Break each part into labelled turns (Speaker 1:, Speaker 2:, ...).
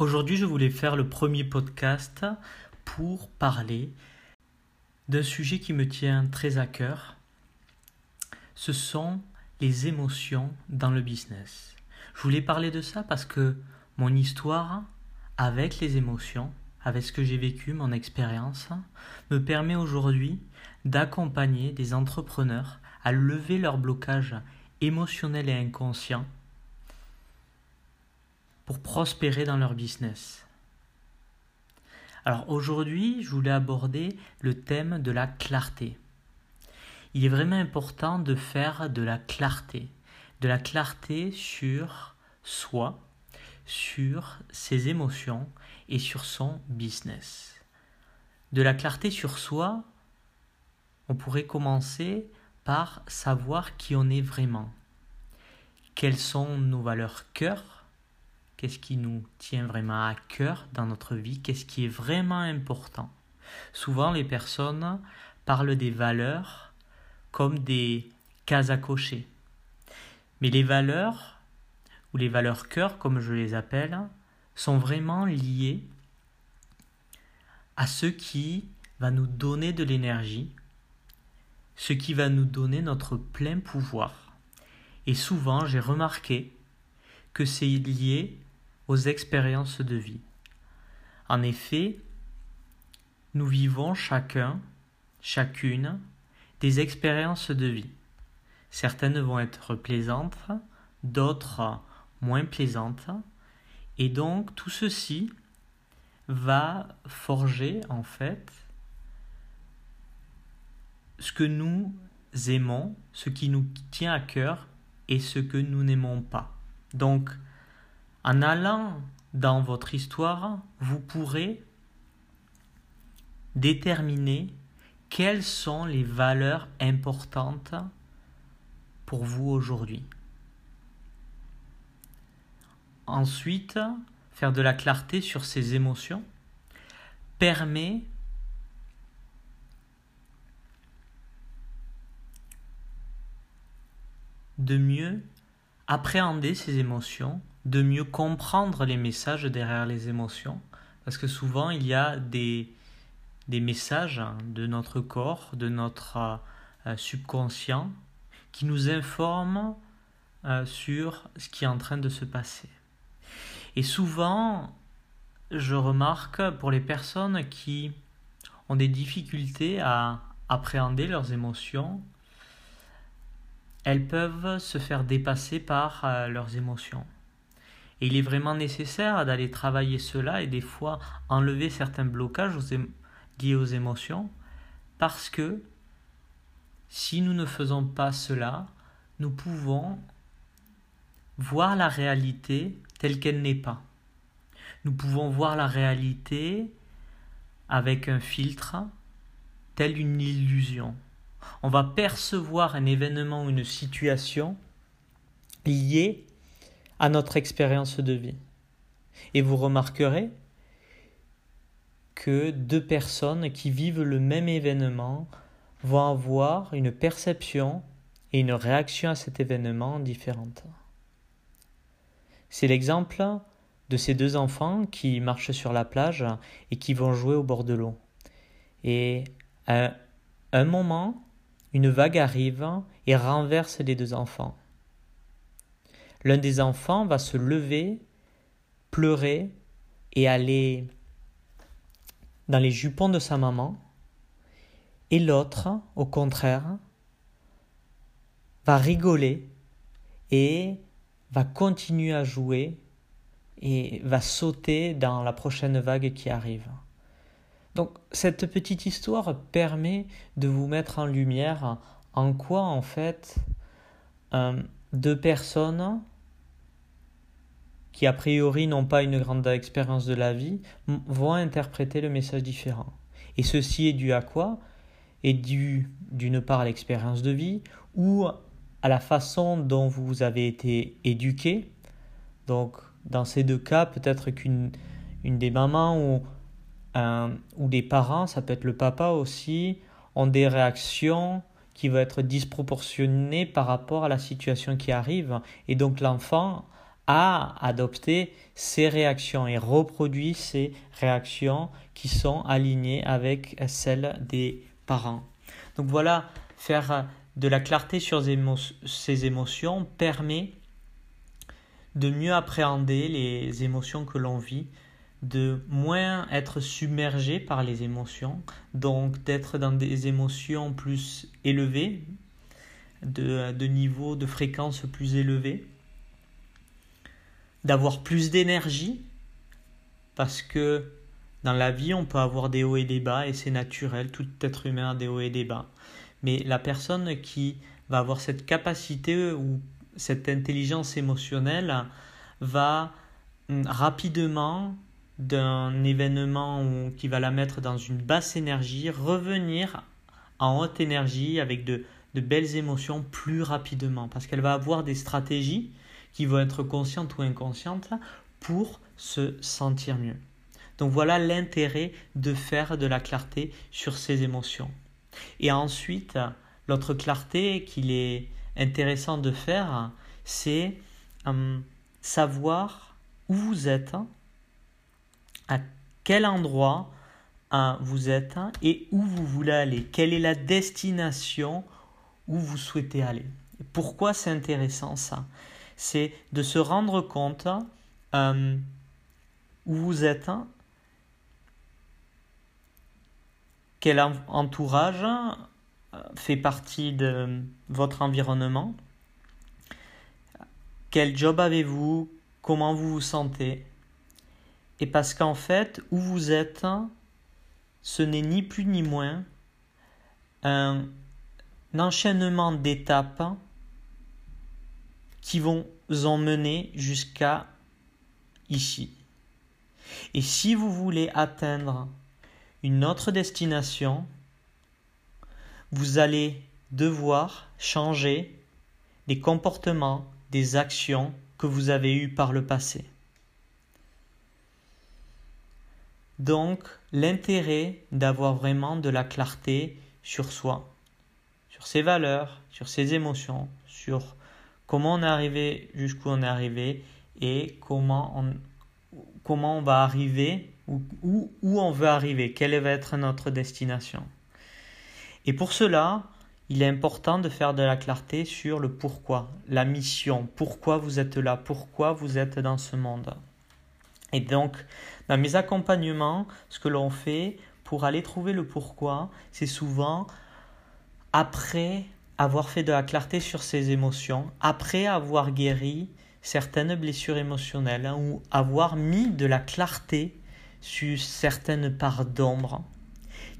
Speaker 1: Aujourd'hui, je voulais faire le premier podcast pour parler d'un sujet qui me tient très à cœur. Ce sont les émotions dans le business. Je voulais parler de ça parce que mon histoire avec les émotions, avec ce que j'ai vécu, mon expérience, me permet aujourd'hui d'accompagner des entrepreneurs à lever leur blocage émotionnel et inconscient pour prospérer dans leur business. Alors aujourd'hui, je voulais aborder le thème de la clarté. Il est vraiment important de faire de la clarté, de la clarté sur soi, sur ses émotions et sur son business. De la clarté sur soi, on pourrait commencer par savoir qui on est vraiment. Quelles sont nos valeurs cœur qu'est-ce qui nous tient vraiment à cœur dans notre vie, qu'est-ce qui est vraiment important? Souvent, les personnes parlent des valeurs comme des cases à cocher. Mais les valeurs, ou les valeurs cœur, comme je les appelle, sont vraiment liées à ce qui va nous donner de l'énergie, ce qui va nous donner notre plein pouvoir. Et souvent, j'ai remarqué que c'est lié aux expériences de vie. En effet, nous vivons chacun, chacune, des expériences de vie. Certaines vont être plaisantes, d'autres moins plaisantes, et donc tout ceci va forger en fait ce que nous aimons, ce qui nous tient à cœur et ce que nous n'aimons pas. Donc, en allant dans votre histoire, vous pourrez déterminer quelles sont les valeurs importantes pour vous aujourd'hui. Ensuite, faire de la clarté sur ces émotions permet de mieux appréhender ces émotions de mieux comprendre les messages derrière les émotions. Parce que souvent, il y a des, des messages de notre corps, de notre euh, subconscient, qui nous informent euh, sur ce qui est en train de se passer. Et souvent, je remarque pour les personnes qui ont des difficultés à appréhender leurs émotions, elles peuvent se faire dépasser par euh, leurs émotions. Et il est vraiment nécessaire d'aller travailler cela et des fois enlever certains blocages liés aux émotions parce que si nous ne faisons pas cela, nous pouvons voir la réalité telle qu'elle n'est pas. Nous pouvons voir la réalité avec un filtre, telle une illusion. On va percevoir un événement une situation liée à notre expérience de vie. Et vous remarquerez que deux personnes qui vivent le même événement vont avoir une perception et une réaction à cet événement différente. C'est l'exemple de ces deux enfants qui marchent sur la plage et qui vont jouer au bord de l'eau. Et à un moment, une vague arrive et renverse les deux enfants. L'un des enfants va se lever, pleurer et aller dans les jupons de sa maman. Et l'autre, au contraire, va rigoler et va continuer à jouer et va sauter dans la prochaine vague qui arrive. Donc cette petite histoire permet de vous mettre en lumière en quoi en fait euh, deux personnes qui a priori n'ont pas une grande expérience de la vie, vont interpréter le message différent. Et ceci est dû à quoi? Est dû d'une part à l'expérience de vie ou à la façon dont vous avez été éduqué. Donc dans ces deux cas, peut-être qu'une une des mamans ou, un, ou des parents, ça peut être le papa aussi, ont des réactions qui vont être disproportionnées par rapport à la situation qui arrive. Et donc l'enfant a adopté ces réactions et reproduit ces réactions qui sont alignées avec celles des parents. Donc voilà, faire de la clarté sur ces émotions permet de mieux appréhender les émotions que l'on vit, de moins être submergé par les émotions, donc d'être dans des émotions plus élevées, de, de niveau de fréquence plus élevé, d'avoir plus d'énergie, parce que dans la vie, on peut avoir des hauts et des bas, et c'est naturel, tout être humain a des hauts et des bas. Mais la personne qui va avoir cette capacité ou cette intelligence émotionnelle va hum, rapidement d'un événement qui va la mettre dans une basse énergie, revenir en haute énergie avec de belles émotions plus rapidement parce qu'elle va avoir des stratégies qui vont être conscientes ou inconscientes pour se sentir mieux. Donc voilà l'intérêt de faire de la clarté sur ses émotions. Et ensuite, l'autre clarté qu'il est intéressant de faire, c'est hum, savoir où vous êtes, à quel endroit hein, vous êtes et où vous voulez aller. Quelle est la destination où vous souhaitez aller. pourquoi c'est intéressant ça? C'est de se rendre compte hum, où vous êtes quel entourage euh, fait partie de votre environnement, quel job avez-vous, comment vous vous sentez. Et parce qu'en fait, où vous êtes, ce n'est ni plus ni moins un enchaînement d'étapes qui vont emmener jusqu'à ici. Et si vous voulez atteindre une autre destination, vous allez devoir changer des comportements, des actions que vous avez eues par le passé. Donc, l'intérêt d'avoir vraiment de la clarté sur soi, sur ses valeurs, sur ses émotions, sur comment on est arrivé jusqu'où on est arrivé et comment on, comment on va arriver où, on veut arriver, quelle va être notre destination. Et pour cela, il est important de faire de la clarté sur le pourquoi, la mission, pourquoi vous êtes là, pourquoi vous êtes dans ce monde. Et donc, dans mes accompagnements, ce que l'on fait pour aller trouver le pourquoi, c'est souvent après avoir fait de la clarté sur ses émotions, après avoir guéri certaines blessures émotionnelles hein, ou avoir mis de la clarté sur certaines parts d'ombre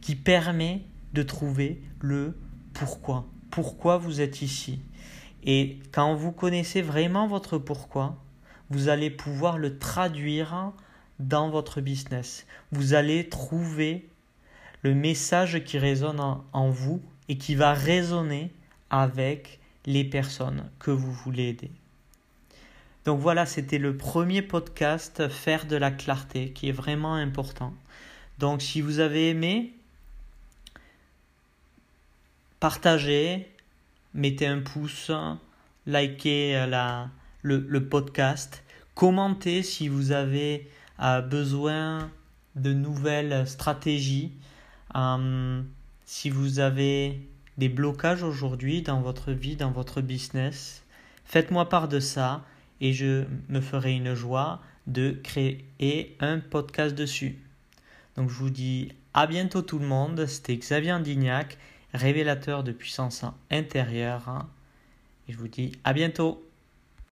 Speaker 1: qui permet de trouver le pourquoi. Pourquoi vous êtes ici? Et quand vous connaissez vraiment votre pourquoi, vous allez pouvoir le traduire dans votre business. Vous allez trouver le message qui résonne en, vous et qui va résonner avec les personnes que vous voulez aider. Donc voilà, c'était le premier podcast, faire de la clarté, qui est vraiment important. Donc si vous avez aimé, partagez, mettez un pouce, likez le, podcast, commentez si vous avez euh, besoin de nouvelles stratégies, euh, si vous avez des blocages aujourd'hui dans votre vie, dans votre business, faites-moi part de ça et je me ferai une joie de créer un podcast dessus. Donc je vous dis à bientôt tout le monde, c'était Xavier Andignac, révélateur de puissance intérieure. Et je vous dis à bientôt.